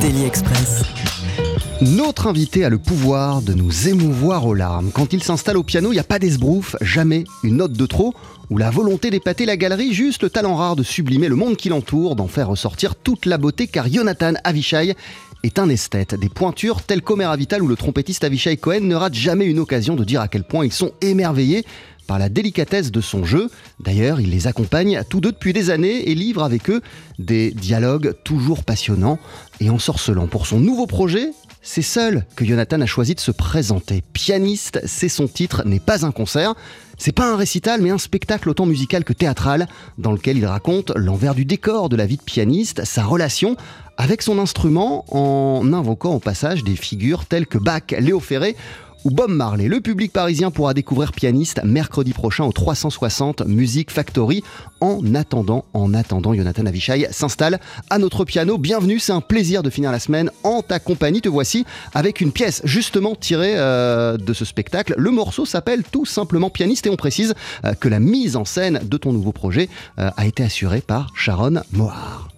Daily Express. Notre invité a le pouvoir de nous émouvoir aux larmes. Quand il s'installe au piano, il n'y a pas d'esbrouf, jamais une note de trop, ou la volonté d'épater la galerie, juste le talent rare de sublimer le monde qui l'entoure, d'en faire ressortir toute la beauté, car Jonathan Avishai est un esthète. Des pointures telles qu'Omer Vital ou le trompettiste Avishai Cohen ne ratent jamais une occasion de dire à quel point ils sont émerveillés par la délicatesse de son jeu. D'ailleurs, il les accompagne tous deux depuis des années et livre avec eux des dialogues toujours passionnants et ensorcelants. Pour son nouveau projet, c'est seul que Jonathan a choisi de se présenter. Pianiste, c'est son titre, n'est pas un concert. C'est pas un récital, mais un spectacle autant musical que théâtral, dans lequel il raconte l'envers du décor de la vie de pianiste, sa relation avec son instrument, en invoquant au passage des figures telles que Bach, Léo Ferré ou Bob Marley. Le public parisien pourra découvrir Pianiste mercredi prochain au 360 Music Factory. En attendant, en attendant, Jonathan Avishai s'installe à notre piano. Bienvenue, c'est un plaisir de finir la semaine en ta compagnie. Te voici avec une pièce justement tirée euh, de ce spectacle. Le morceau s'appelle tout simplement Pianiste et on précise euh, que la mise en scène de ton nouveau projet euh, a été assurée par Sharon Mohar.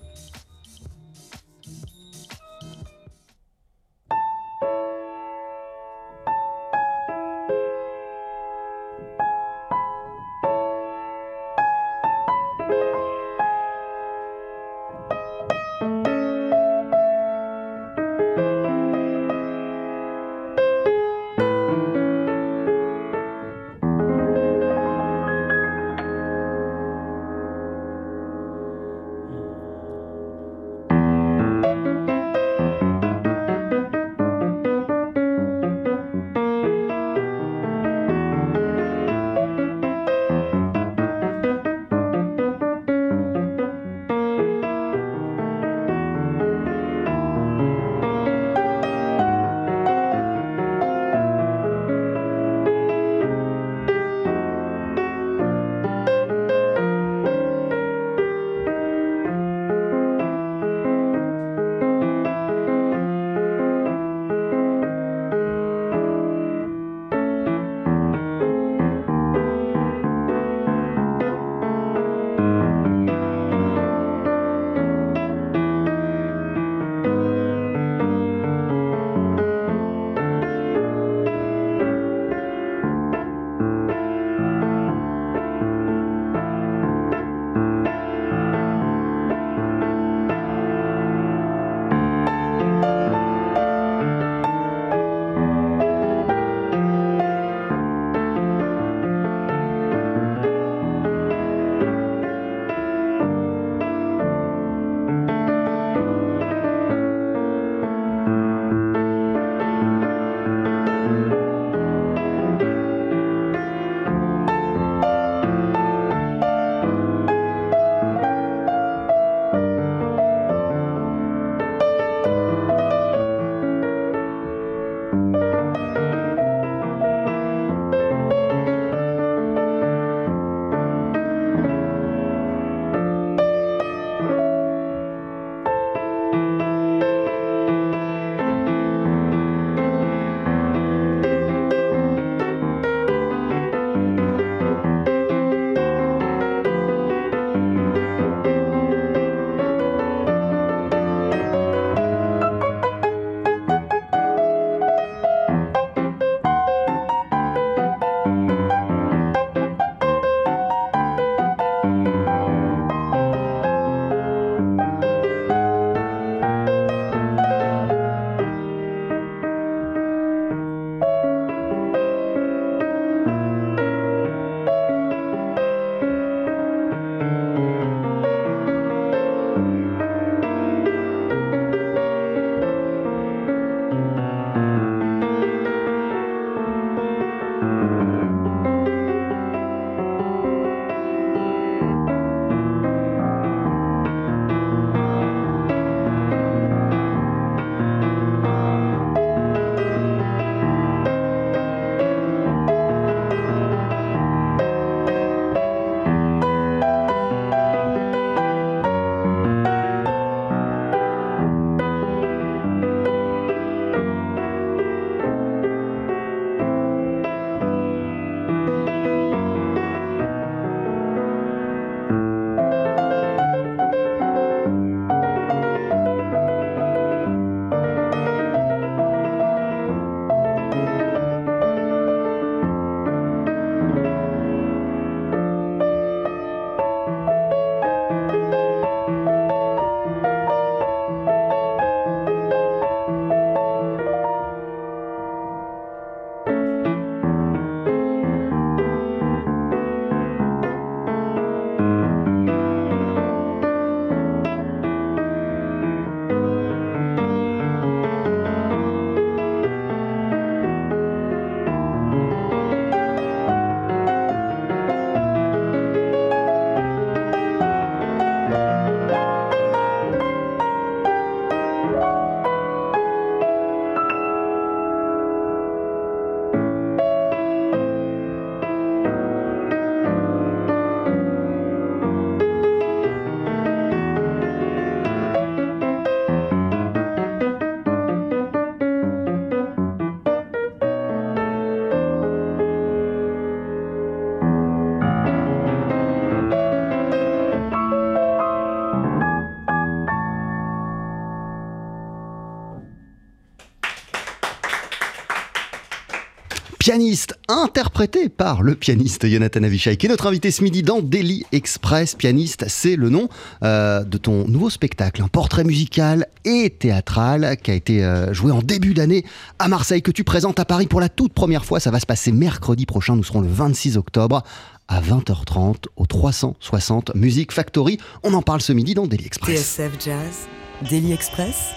Par le pianiste Jonathan Avishai, qui est notre invité ce midi dans Daily Express. Pianiste, c'est le nom euh, de ton nouveau spectacle, un portrait musical et théâtral qui a été euh, joué en début d'année à Marseille, que tu présentes à Paris pour la toute première fois. Ça va se passer mercredi prochain, nous serons le 26 octobre à 20h30 au 360 Music Factory. On en parle ce midi dans Daily Express. TSF Jazz, Daily Express,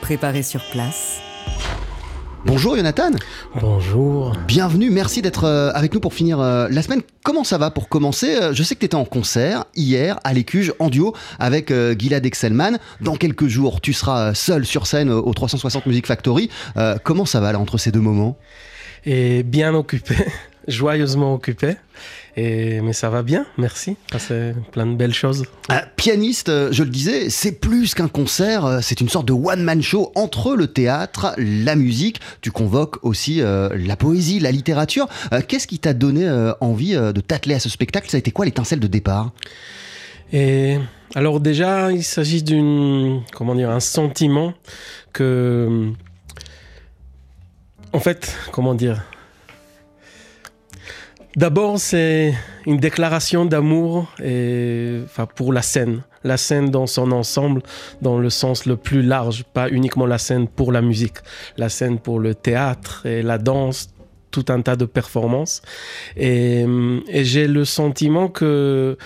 préparé sur place. Bonjour Jonathan. Bonjour. Bienvenue, merci d'être euh, avec nous pour finir euh, la semaine. Comment ça va pour commencer Euh, Je sais que tu étais en concert hier à l'Écuge en duo avec Gilad Excelman. Dans quelques jours, tu seras seul sur scène au 360 Music Factory. Comment ça va là entre ces deux moments? Et bien occupé, joyeusement occupé. Et, mais ça va bien, merci. C'est plein de belles choses. Euh, Pianiste, euh, je le disais, c'est plus qu'un concert, euh, c'est une sorte de one-man show entre le théâtre, la musique. Tu convoques aussi euh, la poésie, la littérature. Euh, Qu'est-ce qui t'a donné euh, envie de t'atteler à ce spectacle? Ça a été quoi l'étincelle de départ? Et alors déjà, il s'agit d'une, comment dire, un sentiment que, en fait, comment dire. D'abord, c'est une déclaration d'amour enfin, pour la scène. La scène dans son ensemble, dans le sens le plus large, pas uniquement la scène pour la musique, la scène pour le théâtre et la danse, tout un tas de performances. Et, et j'ai le sentiment que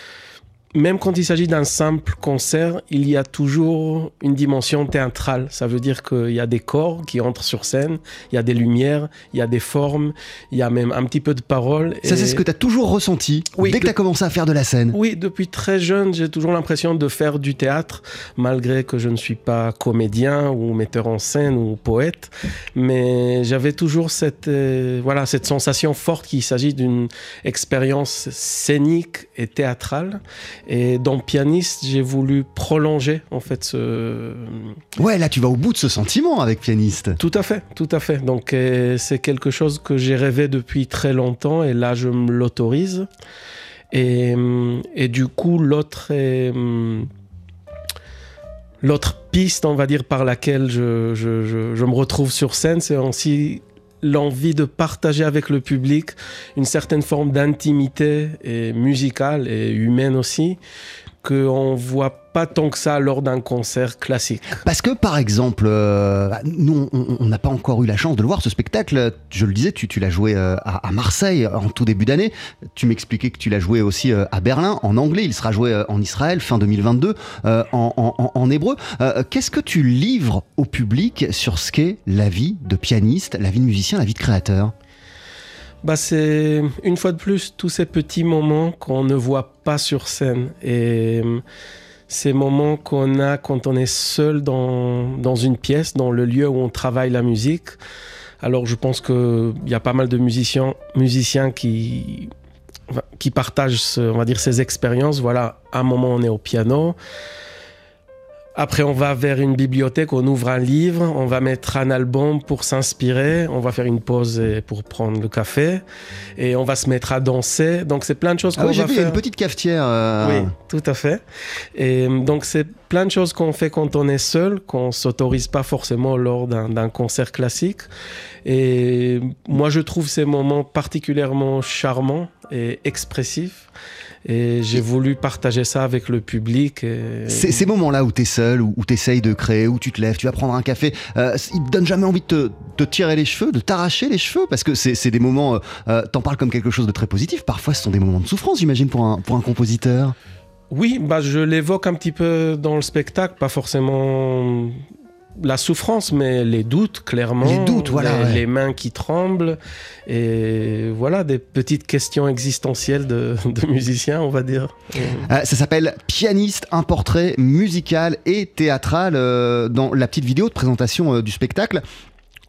même quand il s'agit d'un simple concert, il y a toujours une dimension théâtrale. Ça veut dire qu'il y a des corps qui entrent sur scène, il y a des lumières, il y a des formes, il y a même un petit peu de paroles. Ça, c'est ce que tu as toujours ressenti Oui, dès que de- tu as commencé à faire de la scène. oui, depuis très jeune, j'ai toujours l'impression de faire du théâtre, malgré que je ne suis pas comédien ou metteur en scène ou poète. Mais j'avais toujours cette, euh, voilà, cette sensation forte qu'il s'agit d'une expérience scénique et théâtrale. Et dans Pianiste, j'ai voulu prolonger en fait ce, Ouais, là, tu vas au bout de ce sentiment avec Pianiste. tout à fait, tout à fait. Donc euh, c'est quelque chose que j'ai rêvé depuis très longtemps et là je me l'autorise. Et, et du coup l'autre hum, l'autre piste, on va dire, par laquelle je, je- je- je me retrouve sur scène, c'est aussi l'envie de partager avec le public une certaine forme d'intimité musicale et humaine aussi qu'on voit pas tant que ça lors d'un concert classique. Parce que, par exemple, euh, nous, on- n'a pas encore eu la chance de voir, ce spectacle. Je le disais, tu, l'as joué euh, à, Marseille en tout début d'année. Tu m'expliquais que tu l'as joué aussi euh, à Berlin, en anglais. Il sera joué en Israël, fin 2022, euh, en, hébreu. Qu'est-ce que tu livres au public sur ce qu'est la vie de pianiste, la vie de musicien, la vie de créateur? Bah c'est une fois de plus tous ces petits moments qu'on ne voit pas sur scène et euh, ces moments qu'on a quand on est seul dans, dans une pièce, dans le lieu où on travaille la musique. Alors je pense qu'il y a pas mal de musiciens, musiciens qui, qui partagent ce- on va dire, ces expériences. Voilà, à un moment on est au piano. Après, on va vers une bibliothèque, on ouvre un livre, on va mettre un album pour s'inspirer, on va faire une pause pour prendre le café, et on va se mettre à danser. Donc, c'est plein de choses qu'on Ah oui, va vu, il y a faire. une petite cafetière. euh, Oui, tout à fait. Et euh, donc, c'est plein de choses qu'on fait quand on est seul, qu'on s'autorise pas forcément lors d'un d'un concert classique. Et moi, je trouve ces moments particulièrement charmants et expressifs. Et j'ai voulu partager ça avec le public. et- Ces, moments-là où tu es seul, où, tu essayes de créer, où tu te lèves, tu vas prendre un café, euh, ils te donnent jamais envie de te, tirer les cheveux, de t'arracher les cheveux Parce que c'est c'est des moments, euh, euh, t'en parles comme quelque chose de très positif. Parfois, ce sont des moments de souffrance, j'imagine, pour un, pour un compositeur. Oui, bah, je l'évoque un petit peu dans le spectacle, pas forcément la souffrance, mais les doutes, clairement. Les doutes, voilà, Les, ouais. les mains qui tremblent. Et voilà, des petites questions existentielles de, de musiciens, on va dire. Euh, ça s'appelle Pianiste, un portrait musical et théâtral euh, dans la petite vidéo de présentation euh, du spectacle.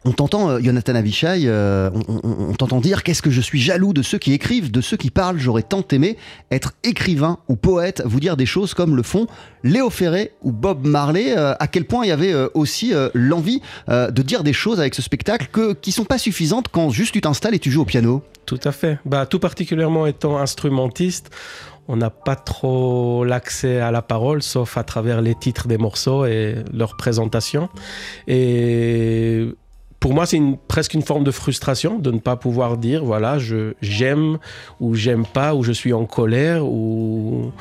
On t'entend, euh, Jonathan Avishai, euh, on, t'entend dire qu'est-ce que je suis jaloux de ceux qui écrivent, de ceux qui parlent. J'aurais tant aimé être écrivain ou poète, vous dire des choses comme le font Léo Ferré ou Bob Marley. euh, à quel point il y avait euh, aussi euh, l'envie euh, de dire des choses avec ce spectacle que, qui sont pas suffisantes quand juste tu t'installes et tu joues au piano. Tout à fait. Bah, tout particulièrement étant instrumentiste, on n'a pas trop l'accès à la parole, sauf à travers les titres des morceaux et leur présentation. Et pour moi, c'est presque une forme de frustration de ne pas pouvoir dire, voilà, je j'aime ou j'aime pas ou je suis en colère ou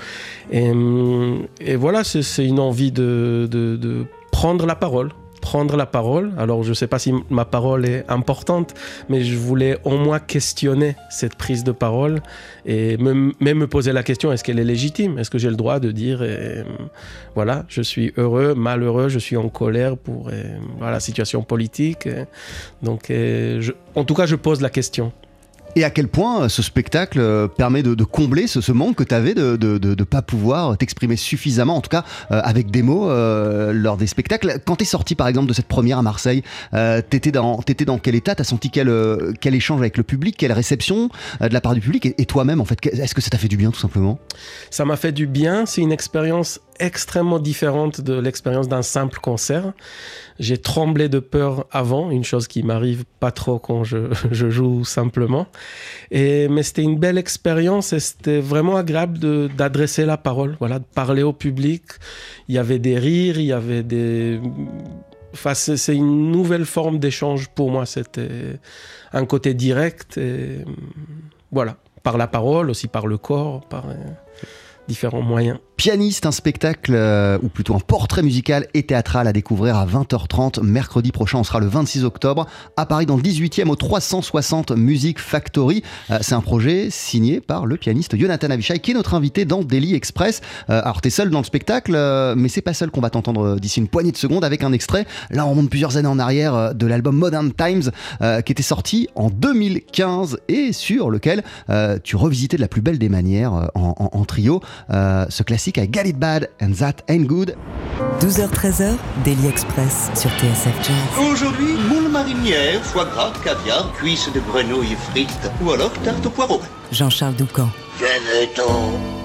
et, voilà, c'est une envie de prendre la parole prendre la parole. Alors je ne sais pas si ma parole est importante, mais je voulais au moins questionner cette prise de parole et même me poser la question, est-ce qu'elle est légitime? Est-ce que j'ai le droit de dire, euh, voilà, je suis heureux, malheureux, je suis en colère pour euh, la situation politique Donc en tout cas, je pose la question et à quel point euh, ce spectacle euh, permet de, combler ce, manque que tu avais de ne pas pouvoir t'exprimer suffisamment, en tout cas euh, avec des mots lors des spectacles. Quand tu es sorti par exemple de cette première à Marseille, t'étais dans, dans quel état? T'as senti quel, quel échange avec le public, quelle réception de la part du public? Et, et toi-même, en fait, est-ce que ça t'a fait du bien tout simplement? Ça m'a fait du bien. C'est une expérience extrêmement différente de l'expérience d'un simple concert. J'ai tremblé de peur avant, une chose qui m'arrive pas trop quand je, joue simplement. Mais c'était une belle expérience et c'était vraiment agréable d'adresser la parole, voilà, de parler au public. Il y avait des rires, il y avait des... Enfin, c'est une nouvelle forme d'échange pour moi. C'était un côté direct voilà, par la parole, aussi par le corps, par différents moyens. Pianiste, un spectacle, euh, ou plutôt un portrait musical et théâtral à découvrir à 20h30 mercredi prochain. On sera le 26 octobre à Paris dans le 18e au 360 Music Factory. Euh, c'est un projet signé par le pianiste Jonathan Avishai qui est notre invité dans Daily Express. Euh, alors t'es seul dans le spectacle, mais c'est pas seul qu'on va t'entendre d'ici une poignée de secondes avec un extrait. Là on monte plusieurs années en arrière de l'album Modern Times qui était sorti en 2015 et sur lequel tu revisitais de la plus belle des manières en, en trio ce classique classique à Get It Bad and That Ain't Good. 12h-13h, Daily Express sur TSF Jazz. Aujourd'hui, moule marinière, foie gras, caviar, cuisses de grenouille frites ou alors tarte au poireau. Jean-Charles Doucan. Venez-t'en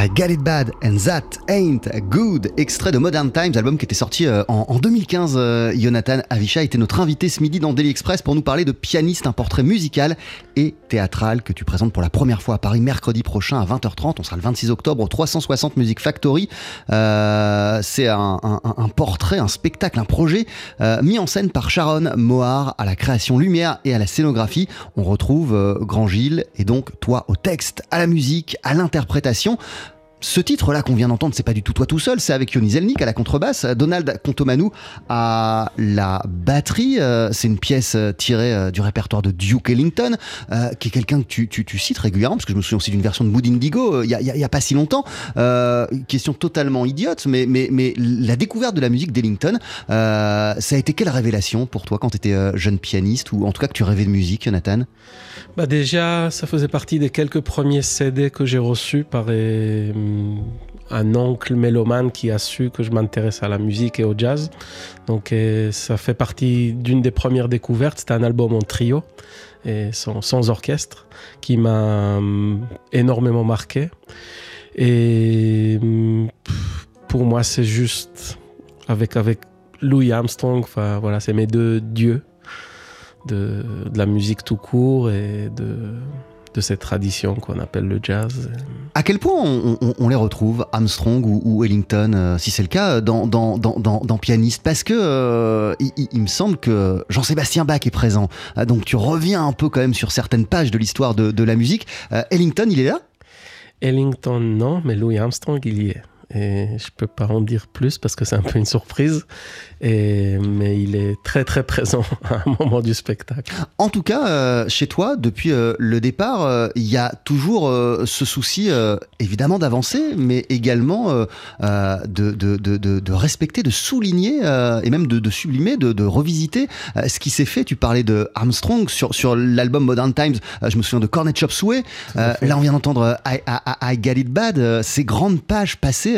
I Got It Bad and That Ain't Good, extrait de Modern Times, album qui était sorti euh, en, en 2015. euh, Jonathan Avisha était notre invité ce midi dans Daily Express pour nous parler de pianiste, un portrait musical et théâtral que tu présentes pour la première fois à Paris mercredi prochain à 20h30. On sera le 26 octobre au 360 Music Factory. Euh, C'est un, portrait, un spectacle, un projet mis en scène par Sharon Mohar à la création lumière et à la scénographie. On retrouve Grand Gilles et donc toi au texte, à la musique, à l'interprétation. Ce titre-là qu'on vient d'entendre, c'est pas du tout toi tout seul, c'est avec Yoni Zelnik à la contrebasse, Donald Contomanou à la batterie. Euh, c'est une pièce euh, tirée euh, du répertoire de Duke Ellington, qui est quelqu'un que tu, tu- tu cites régulièrement, parce que je me souviens aussi d'une version de Mood Indigo il y, a, a- a pas si longtemps. Question totalement idiote, mais, mais, mais la découverte de la musique d'Ellington, ça a été quelle révélation pour toi quand tu étais jeune pianiste, ou en tout cas que tu rêvais de musique, Nathan Bah déjà, ça faisait partie des quelques premiers CD que j'ai reçus par euh, un oncle mélomane qui a su que je m'intéresse à la musique et au jazz. Donc euh, ça fait partie d'une des premières découvertes. C'était un album en trio et sans, orchestre qui m'a hum, énormément marqué. Et hum, pour moi, c'est juste avec, avec Louis Armstrong, voilà, c'est mes deux dieux de, de la musique tout court et de, de cette tradition qu'on appelle le jazz. À quel point on, on- on les retrouve, Armstrong ou, ou Ellington, euh, si c'est le cas, dans, dans, dans, dans, Pianiste? Parce que euh, il, me semble que Jean-Sébastien Bach est présent. Euh, donc tu reviens un peu quand même sur certaines pages de l'histoire de, de la musique. Euh, Ellington, il est là? Ellington, non, mais Louis Armstrong, il y est. Et je peux pas en dire plus parce que c'est un peu une surprise. Et, mais il est très très présent à un moment du spectacle. En tout cas, euh, chez toi, depuis euh, le départ, euh, il y a toujours ce souci, évidemment, d'avancer, mais également de, de, de, de, de respecter, de souligner et même de, sublimer, de, revisiter ce qui s'est fait. Tu parlais de Armstrong sur, sur l'album Modern Times. je me souviens de Cornet Chop Suey. Là, on vient d'entendre I, I- I Got It Bad. ces grandes pages passées,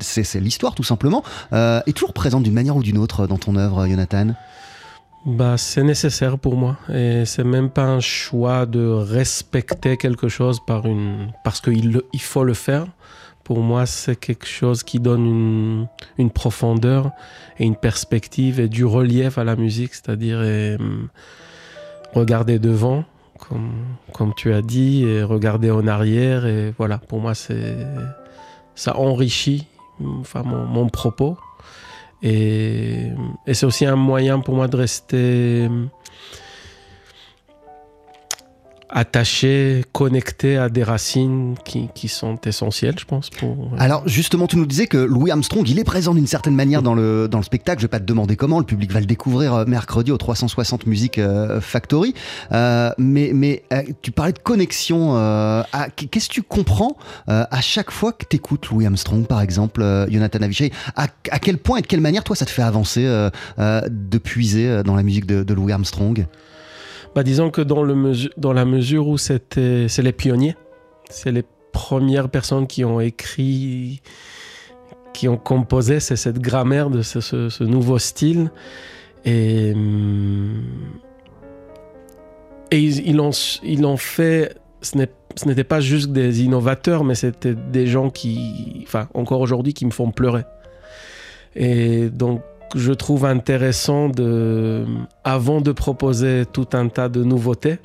c'est c'est l'histoire tout simplement, euh, est toujours présente d'une manière ou d'une autre dans ton œuvre, Jonathan? Bah, c'est nécessaire pour moi. Et c'est même pas un choix de respecter quelque chose par une... parce qu'il faut le faire. Pour moi, c'est quelque chose qui donne une, profondeur et une perspective et du relief à la musique, c'est-à-dire euh, regarder devant, comme, comme tu as dit, et regarder en arrière. Et voilà, pour moi, c'est ça enrichit enfin, mon, mon propos. Et, et c'est aussi un moyen pour moi de rester attaché, connecté à des racines qui, qui sont essentielles, je pense. Pour, Alors justement, tu nous disais que Louis Armstrong, il est présent d'une certaine manière dans le, dans le spectacle. Je vais pas te demander comment, le public va le découvrir euh, mercredi au 360 Music euh, Factory. Euh, mais mais euh, tu parlais de connexion. euh, Qu'est-ce que tu comprends euh, à chaque fois que tu écoutes Louis Armstrong, par exemple, euh, Jonathan Avishai à, à quel point et de quelle manière, toi, ça te fait avancer euh, euh, de puiser euh, dans la musique de, de Louis Armstrong? Bah, disons que dans, le mesu- dans la mesure où c'est les pionniers, c'est les premières personnes qui ont écrit, qui ont composé cette grammaire de ce, nouveau style. Et, hum, et ils, ils l'ont, ils l'ont fait, ce n'était pas juste des innovateurs, mais c'était des gens qui, enfin encore aujourd'hui, qui me font pleurer. Et donc je trouve intéressant de, avant de proposer tout un tas de nouveautés,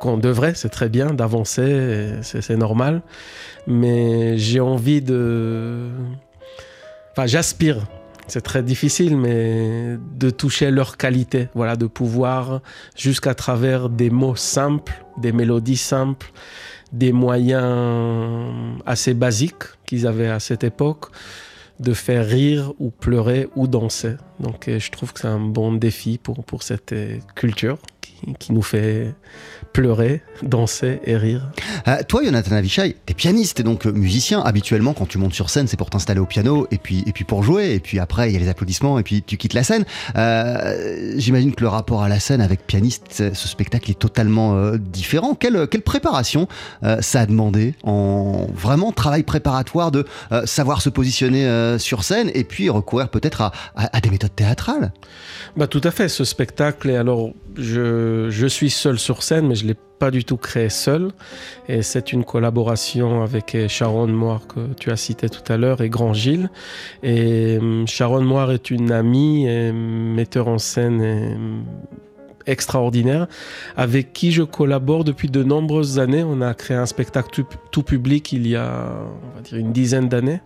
qu'on devrait, c'est très bien d'avancer, c'est normal, mais j'ai envie de... Enfin, j'aspire, c'est très difficile, mais de toucher leur qualité, voilà, de pouvoir, jusqu'à travers des mots simples, des mélodies simples, des moyens assez basiques qu'ils avaient à cette époque, de faire rire ou pleurer ou danser. Donc euh, je trouve que c'est un bon défi pour, pour cette euh, culture qui, qui nous fait pleurer, danser et rire. Euh, toi, Jonathan Avishai, t'es pianiste et donc euh, musicien. Habituellement, quand tu montes sur scène, c'est pour t'installer au piano et puis, et puis pour jouer. Et puis après, il y a les applaudissements et puis tu quittes la scène. Euh, J'imagine que le rapport à la scène avec pianiste, ce spectacle est totalement euh, différent. Quelle, quelle préparation euh, ça a demandé en vraiment travail préparatoire de euh, savoir se positionner euh, sur scène et puis recourir peut-être à, à- à des méthodes théâtrales? Bah tout à fait, ce spectacle, et alors je, je suis seul sur scène, mais je ne l'ai pas du tout créé seul. Et c'est une collaboration avec euh, Sharon Moire que tu as cité tout à l'heure et Grand Gilles. Et hum, Sharon Moire est une amie et metteur en scène hum, extraordinaire avec qui je collabore depuis de nombreuses années. On a créé un spectacle tout, public il y a on va dire une dizaine d'années.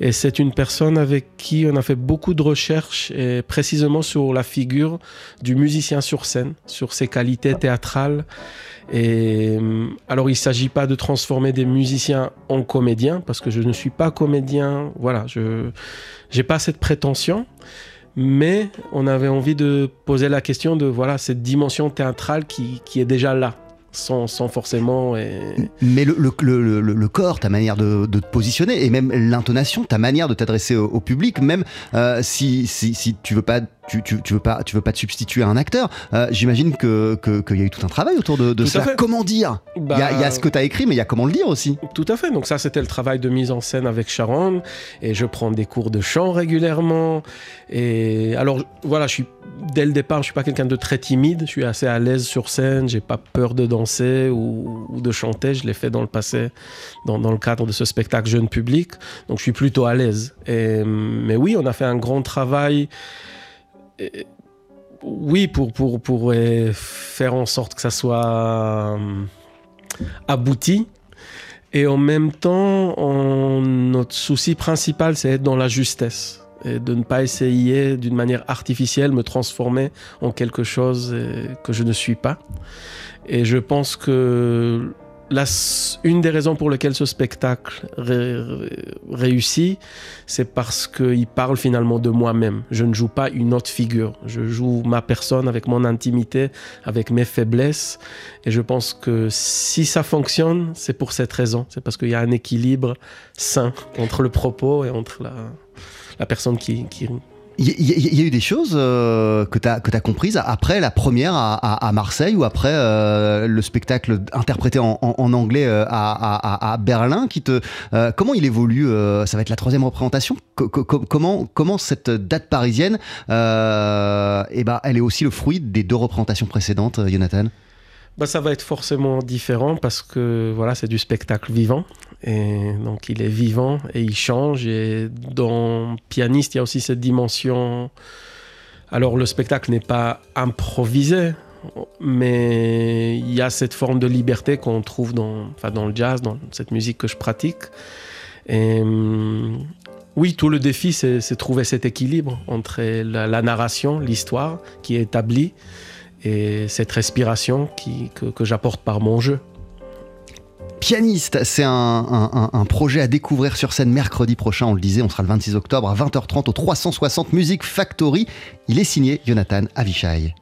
Et c'est une personne avec qui on a fait beaucoup de recherches et précisément sur la figure du musicien sur scène, sur ses qualités théâtrales. Et hum, alors il ne s'agit pas de transformer des musiciens en comédiens parce que je ne suis pas comédien. Voilà, je n'ai pas cette prétention. Mais on avait envie de poser la question de voilà cette dimension théâtrale qui, qui est déjà là, sans, sans forcément. Mais le, le- le- le- corps, ta manière de, de te positionner et même l'intonation, ta manière de t'adresser au, au public, même euh, si, si, si tu veux pas. Tu, tu, tu veux pas, tu veux pas te substituer à un acteur. euh, J'imagine que que- qu'il y a eu tout un travail autour de, ça. Comment dire? Il y, a, y a ce que tu as écrit, mais il y a comment le dire aussi. Tout à fait. Donc ça, c'était le travail de mise en scène avec Sharon. Et je prends des cours de chant régulièrement. Et alors, voilà, je suis dès le départ, je suis pas quelqu'un de très timide. Je suis assez à l'aise sur scène. J'ai pas peur de danser ou, ou de chanter. Je l'ai fait dans le passé, dans, dans le cadre de ce spectacle jeune public. Donc je suis plutôt à l'aise. Mais oui, on a fait un grand travail. Oui, pour, pour, pour euh, faire en sorte que ça soit euh, abouti. Et en même temps, notre souci principal, c'est être dans la justesse. Et de ne pas essayer d'une manière artificielle me transformer en quelque chose euh, que je ne suis pas. Et je pense que une des raisons pour lesquelles ce spectacle ré- ré- réussit, c'est parce qu'il parle finalement de moi-même. Je ne joue pas une autre figure. Je joue ma personne avec mon intimité, avec mes faiblesses. Et je pense que si ça fonctionne, c'est pour cette raison. C'est parce qu'il y a un équilibre sain entre le propos et entre la, la personne qui, qui, Il y, a eu des choses euh, que tu as, as comprises après la première à, Marseille ou après euh, le spectacle interprété en, anglais euh, à, Berlin qui te, Comment il évolue Ça va être la troisième représentation? Co- co- co- comment, comment cette date parisienne, eh ben, elle est aussi le fruit des deux représentations précédentes, Jonathan? Bah, ça va être forcément différent parce que voilà, c'est du spectacle vivant. Et donc il est vivant et il change. Et dans Pianiste, il y a aussi cette dimension. Alors le spectacle n'est pas improvisé, mais il y a cette forme de liberté qu'on trouve dans, le jazz, dans cette musique que je pratique. Et hum, oui, tout le défi, c'est trouver cet équilibre entre la, narration, l'histoire qui est établie, et cette respiration que j'apporte par mon jeu. Pianiste, c'est un, projet à découvrir sur scène mercredi prochain, on le disait, on sera le 26 octobre à 20h30 au 360 Music Factory. Il est signé Jonathan Avishai.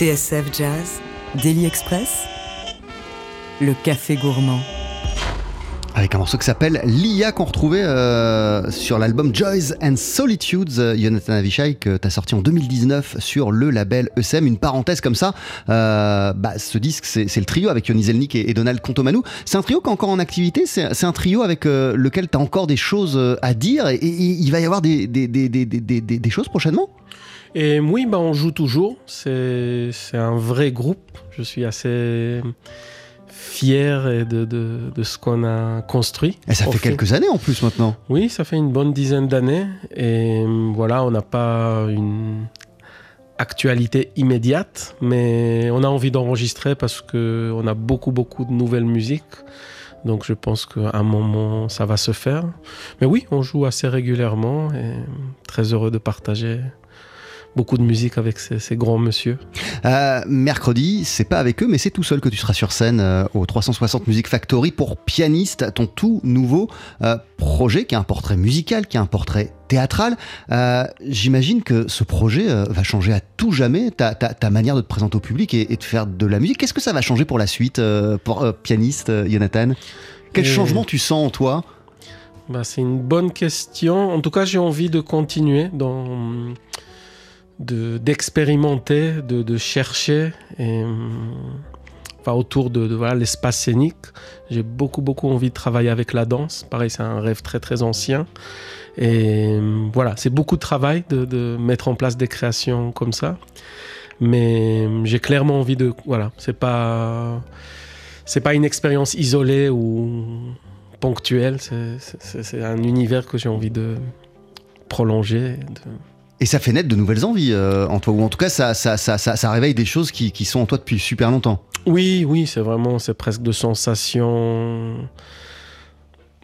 TSF Jazz, Daily Express, le café gourmand. Avec un morceau qui s'appelle Lia qu'on retrouvait euh, sur l'album Joys and Solitudes, euh, Jonathan Avishai, que tu as sorti en 2019 sur le label ESM. Une parenthèse comme ça, euh, bah, ce disque, c'est le trio avec Yoni Zelnik et, Donald Contomanou. C'est un trio qui est encore en activité, c'est un trio avec lequel tu as encore des choses à dire et, il va y avoir des choses prochainement? Et oui, bah, on joue toujours. C'est un vrai groupe. Je suis assez fier de, de, de ce qu'on a construit. Et ça On fait quelques années en plus maintenant. Oui, ça fait une bonne dizaine d'années. Et euh, voilà, on n'a pas une actualité immédiate, mais on a envie d'enregistrer parce qu'on a beaucoup, beaucoup de nouvelles musiques. Donc je pense qu'à un moment, ça va se faire. Mais oui, on joue assez régulièrement et très heureux de partager beaucoup de musique avec ces, ces grands monsieur. Euh, mercredi, c'est pas avec eux, mais c'est tout seul que tu seras sur scène euh, au 360 Music Factory pour pianiste, ton tout nouveau euh, projet qui a un portrait musical, qui a un portrait théâtral. Euh, J'imagine que ce projet va changer à tout jamais ta, ta- ta manière de te présenter au public et, et de faire de la musique. Qu'est-ce que ça va changer pour la suite, pour pianiste, Jonathan? Quel Et- changement tu sens en toi? Bah, c'est une bonne question. En tout cas, j'ai envie de continuer dans d'expérimenter, de, chercher enfin autour de, l'espace scénique. J'ai beaucoup beaucoup envie de travailler avec la danse. Pareil, c'est un rêve très très ancien. Et voilà, c'est beaucoup de travail de, mettre en place des créations comme ça. Mais j'ai clairement envie de voilà, c'est pas c'est pas une expérience isolée ou ponctuelle. C'est- un univers que j'ai envie de prolonger. Et ça fait naître de nouvelles envies euh, en toi, ou en tout cas ça, ça, ça, ça, réveille des choses qui, qui sont en toi depuis super longtemps. Oui, oui, c'est vraiment, c'est presque de sensations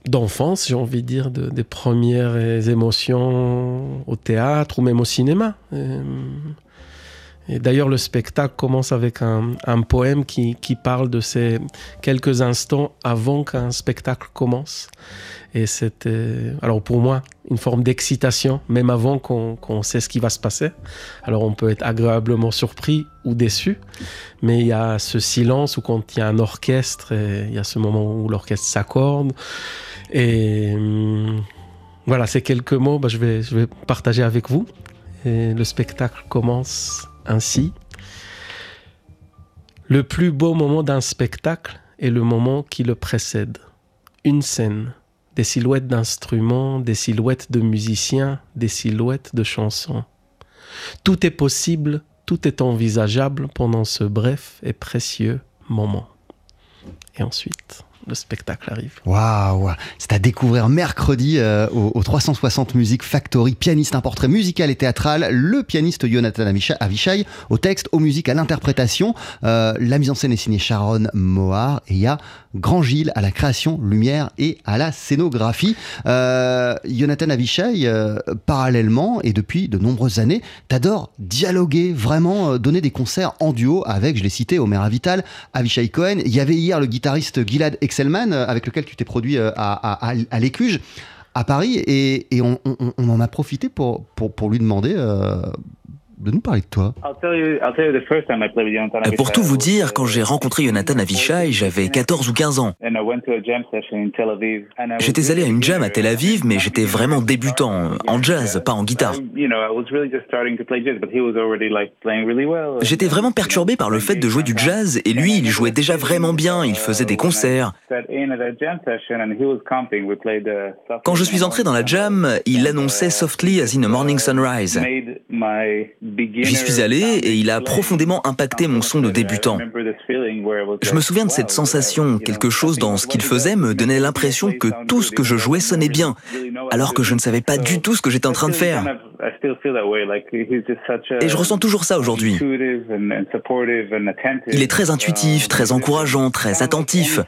d'enfance, j'ai envie de dire, de- des premières émotions au théâtre ou même au cinéma. Euh, Et d'ailleurs, le spectacle commence avec un, un poème qui, qui parle de ces quelques instants avant qu'un spectacle commence. Et c'était, alors pour moi, une forme d'excitation, même avant qu'on qu'on sait ce qui va se passer. Alors on peut être agréablement surpris ou déçu, mais il y a ce silence où quand il y a un orchestre, et il y a ce moment où l'orchestre s'accorde. Et hum, voilà, ces quelques mots, bah, je, vais, je vais partager avec vous. Et le spectacle commence ainsi. Le plus beau moment d'un spectacle est le moment qui le précède. Une scène, des silhouettes d'instruments, des silhouettes de musiciens, des silhouettes de chansons. Tout est possible, tout est envisageable pendant ce bref et précieux moment. Et ensuite, le spectacle arrive. Waouh C'est à découvrir mercredi euh, au, au 360 Music Factory, pianiste, un portrait musical et théâtral, le pianiste Jonathan Avisha- Avishai, au texte, aux musiques, à l'interprétation. Euh, la mise en scène est signée Sharon Mohar et il y a Grand Gilles à la création, lumière et à la scénographie. Euh, Jonathan Avishai, euh, parallèlement et depuis de nombreuses années, t'adores dialoguer, vraiment euh, donner des concerts en duo avec, je l'ai cité, Omer Avital, Avishai Cohen. Il y avait hier le guitariste Gilad Excelman, euh, avec lequel tu t'es produit à, à, à- à Paris, et, et on, on- on en a profité pour, pour, pour lui demander de nous parler de toi. Pour tout vous dire, quand j'ai rencontré Jonathan Avishai, j'avais 14 ou 15 ans. J'étais allé à une jam à Tel Aviv, mais j'étais vraiment débutant, en jazz, pas en guitare. J'étais vraiment perturbé par le fait de jouer du jazz, et lui, il jouait déjà vraiment bien, il faisait des concerts. Quand je suis entré dans la jam, il annonçait Softly as in a Morning Sunrise. J'y suis allé et il a profondément impacté mon son de débutant. Je me souviens de cette sensation, quelque chose dans ce qu'il faisait me donnait l'impression que tout ce que je jouais sonnait bien, alors que je ne savais pas du tout ce que j'étais en train de faire. Et je ressens toujours ça aujourd'hui. Il est très intuitif, très encourageant, très attentif.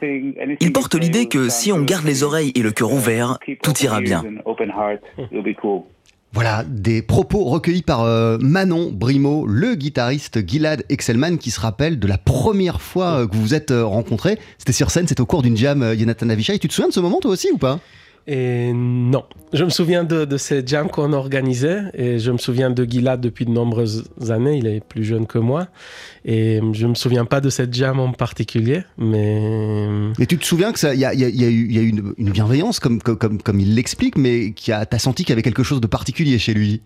Il porte l'idée que si on garde les oreilles et le cœur ouverts, tout ira bien. Voilà, des propos recueillis par euh, Manon Brimo, le guitariste Gilad Excelman, qui se rappelle de la première fois euh, que vous vous êtes euh, rencontrés. C'était sur scène, c'était au cours d'une jam, Jonathan Avishai. Tu te souviens de ce moment toi aussi ou pas? Et non, je me souviens de, ces jams qu'on organisait et je me souviens de Gilad depuis de nombreuses années, il est plus jeune que moi. Et je me souviens pas de cette jam en particulier, mais... Et tu te souviens que il y a, y, a, y a, eu une, une bienveillance comme, comme, comme, il l'explique, mais qui a, t'as senti qu'il y avait quelque chose de particulier chez lui?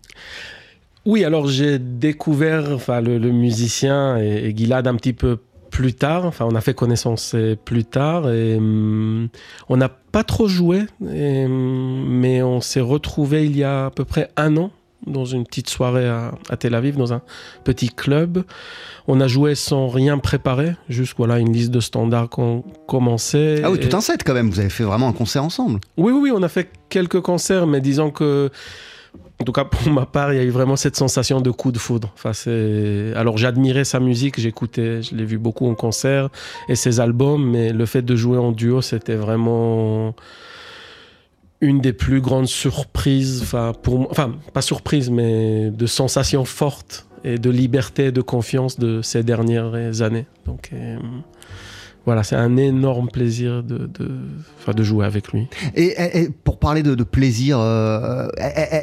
Oui, alors j'ai découvert enfin, le, musicien et, et Gilad un petit peu plus tard. Enfin, on a fait connaissance plus tard et hum, on n'a pas trop joué, hum, mais on s'est retrouvé il y a à peu près un an dans une petite soirée à, Tel Aviv, dans un petit club. On a joué sans rien préparer, juste voilà une liste de standards qu'on commençait. Ah oui, tout un set quand même. Vous avez fait vraiment un concert ensemble. Oui, oui, oui, on a fait quelques concerts, mais disons que en tout cas, pour ma part, il y a eu vraiment cette sensation de coup de foudre. Enfin, Alors, j'admirais sa musique, j'écoutais, je l'ai vu beaucoup en concert et ses albums, mais le fait de jouer en duo, c'était vraiment une des plus grandes surprises, enfin, pour... enfin, pas surprise, mais de sensations fortes et de liberté et de confiance de ces dernières années. Donc, euh, voilà, c'est un énorme plaisir de, de, de, jouer avec lui. Et, pour parler de, plaisir, euh,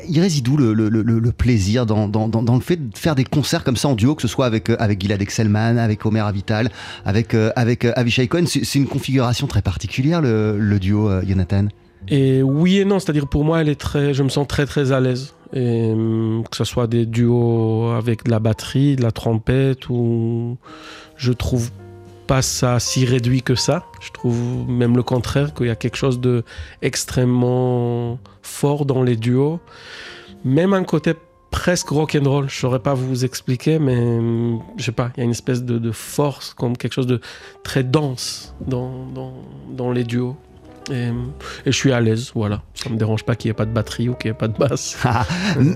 il réside où le, le, le, plaisir dans, dans, dans, le fait de faire des concerts comme ça en duo, que ce soit avec, avec Gilad Excelman, avec Omer Avital, avec, euh, avec euh, Avishai Cohen C'est une configuration très particulière, le, duo, Jonathan et oui et non, c'est-à-dire pour moi, elle est très, je me sens très très à l'aise. Et, hum, que ce soit des duos avec de la batterie, de la trompette, ou je trouve pas ça si réduit que ça. Je trouve même le contraire, qu'il y a quelque chose de extrêmement fort dans les duos. Même un côté presque rock'n'roll, je saurais pas vous expliquer, mais je sais pas, il y a une espèce de, force, comme quelque chose de très dense dans, dans, dans les duos. Et, je suis à l'aise, voilà. Ça me dérange pas qu'il n'y ait pas de batterie ou qu'il n'y ait pas de basse. Ah,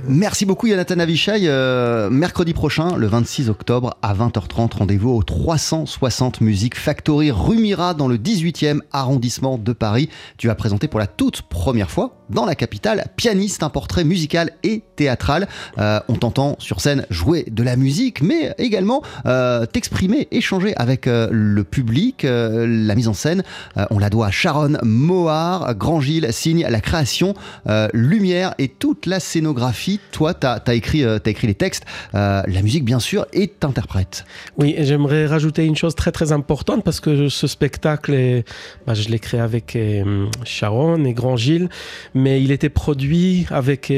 merci beaucoup Jonathan Avishai. Euh, mercredi prochain, le 26 octobre à 20h30, rendez-vous au 360 Music Factory rue Mira dans le 18e arrondissement de Paris. Tu vas présenter pour la toute première fois dans la capitale, pianiste, un portrait musical et théâtral. Euh, on t'entend sur scène jouer de la musique, mais également euh, t'exprimer, échanger avec le public. la mise en scène, on la doit à Sharon Mohar, Grand Gilles signe la création, euh, lumière et toute la scénographie. Toi, tu as, écrit, euh, écrit les textes, euh, la musique bien sûr, et t'interprètes. Oui, j'aimerais rajouter une chose très très importante parce que ce spectacle, bah, je l'ai créé avec Sharon et Grand Gilles, mais il était produit avec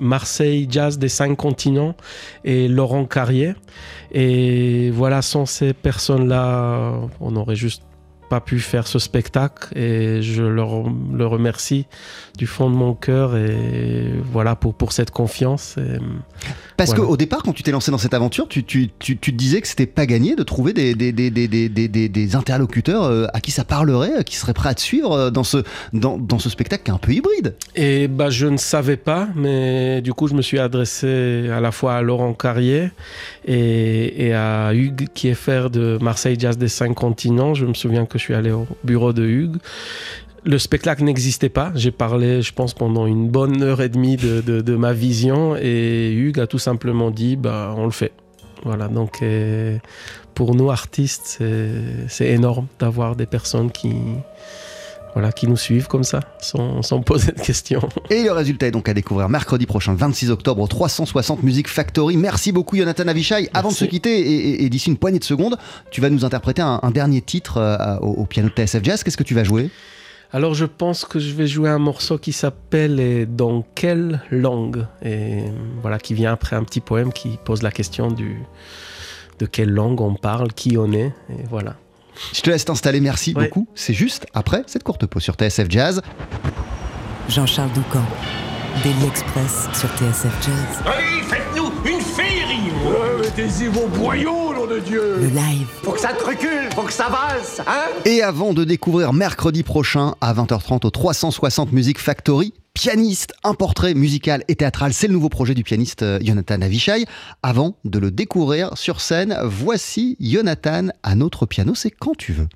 Marseille Jazz des cinq continents et Laurent Carrier. Et voilà, sans ces personnes-là, on aurait juste pas pu faire ce spectacle et je leur le remercie du fond de mon cœur et voilà pour, pour cette confiance. Parce qu'au départ, quand tu t'es lancé dans cette aventure, tu, tu, tu, tu te disais que c'était pas gagné de trouver des, des, des, des, des interlocuteurs euh, à qui ça parlerait, qui seraient prêts à te suivre euh, dans ce, dans, dans ce spectacle qui est un peu hybride. Et bah, je ne savais pas, mais du coup, je me suis adressé à la fois à Laurent Carrier et, et à Hugues qui est faire de Marseille Jazz des cinq continents. Je me souviens que je suis allé au bureau de Hugues le spectacle n'existait pas. J'ai parlé, je pense, pendant une bonne heure et demie de, de, ma vision et Hugues a tout simplement dit, bah, on le fait. Voilà, donc pour nous artistes, c'est énorme d'avoir des personnes qui, voilà, qui nous suivent comme ça, sans, sans, poser de questions. Et le résultat est donc à découvrir mercredi prochain, 26 octobre, au 360 Music Factory. Merci beaucoup, Jonathan Avishai. Avant de se quitter, et, d'ici une poignée de secondes, tu vas nous interpréter un, dernier titre euh, au, au, piano de TSF Jazz. Qu'est-ce que tu vas jouer? Alors je pense que je vais jouer un morceau qui s'appelle Dans quelle langue? Et voilà, qui vient après un petit poème qui pose la question du, de quelle langue on parle, qui on est, et voilà. Je te laisse t'installer, merci beaucoup. C'est juste après cette courte pause sur TSF Jazz. Jean-Charles Doucan, Daily Express sur TSF Jazz. Allez, Mettez-y vos boyaux, nom de Dieu Le live. Faut que ça te recule, faut que ça valse, hein Et avant de découvrir mercredi prochain à 20h30 au 360 Music Factory, pianiste, un portrait musical et théâtral. C'est le nouveau projet du pianiste euh, Jonathan Avishai. Avant de le découvrir sur scène, voici Jonathan à notre piano. C'est quand tu veux.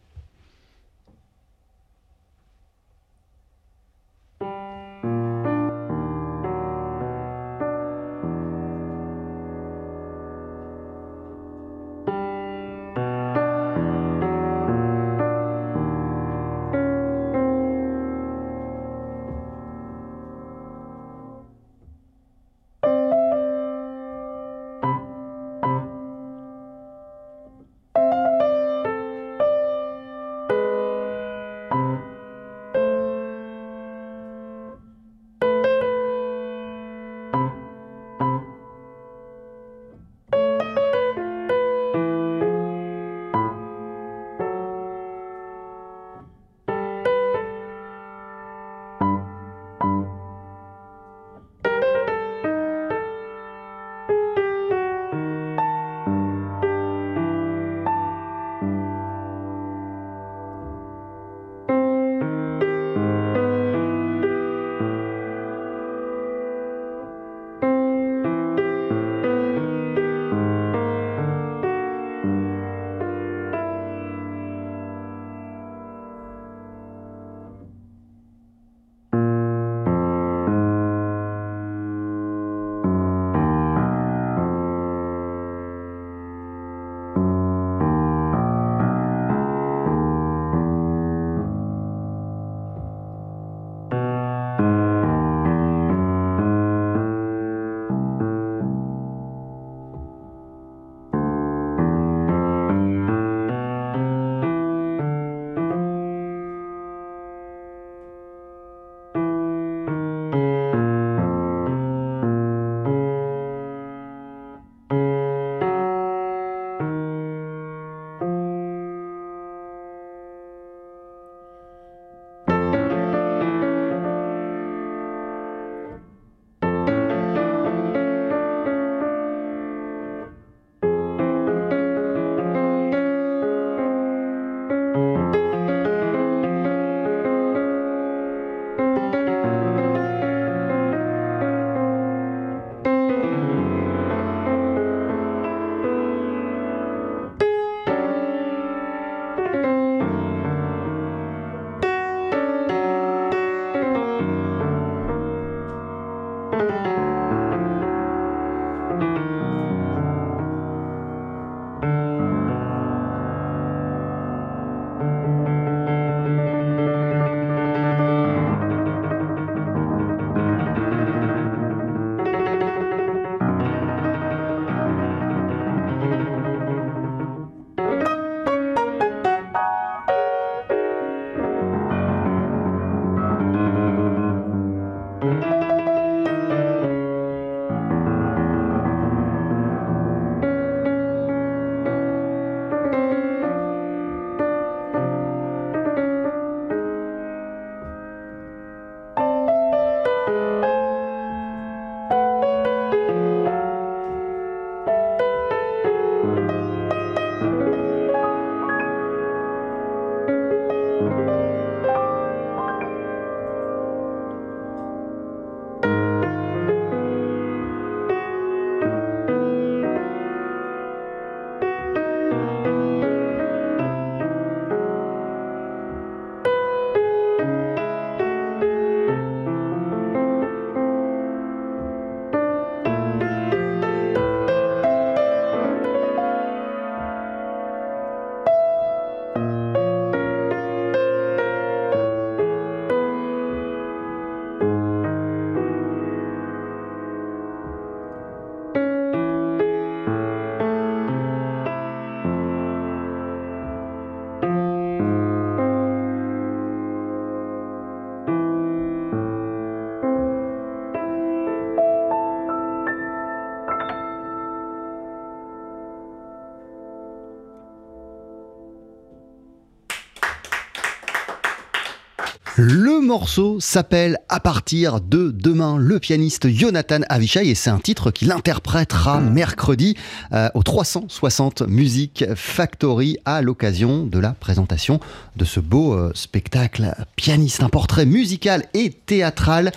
Morceau s'appelle À partir de demain, le pianiste Jonathan Avishai et c'est un titre qu'il interprétera mercredi euh, au 360 Music Factory à l'occasion de la présentation de ce beau euh, spectacle. Pianiste, un portrait musical et théâtral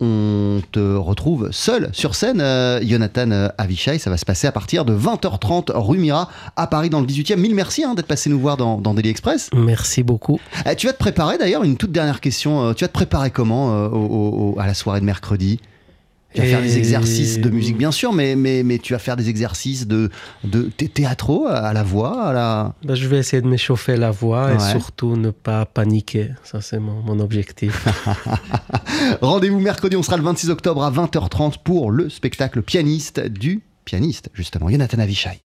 on te retrouve seul sur scène, euh, Jonathan euh, Avishai. Ça va se passer à partir de 20h30 rue Mira à Paris dans le 18e. Mille merci hein, d'être passé nous voir dans, dans Daily Express. Merci beaucoup. Eh, tu vas te préparer d'ailleurs, une toute dernière question. Euh, tu vas te préparer comment à la soirée de mercredi? Tu vas faire des exercices de musique, bien sûr, mais, mais, mais tu vas faire des exercices de, de théâtraux à la voix à la... Bah, je vais essayer de m'échauffer la voix et surtout ne pas paniquer. Ça, c'est mon, mon objectif. Rendez-vous mercredi, on sera le 26 octobre à 20h30 pour le spectacle pianiste du pianiste, justement, Jonathan Avishai.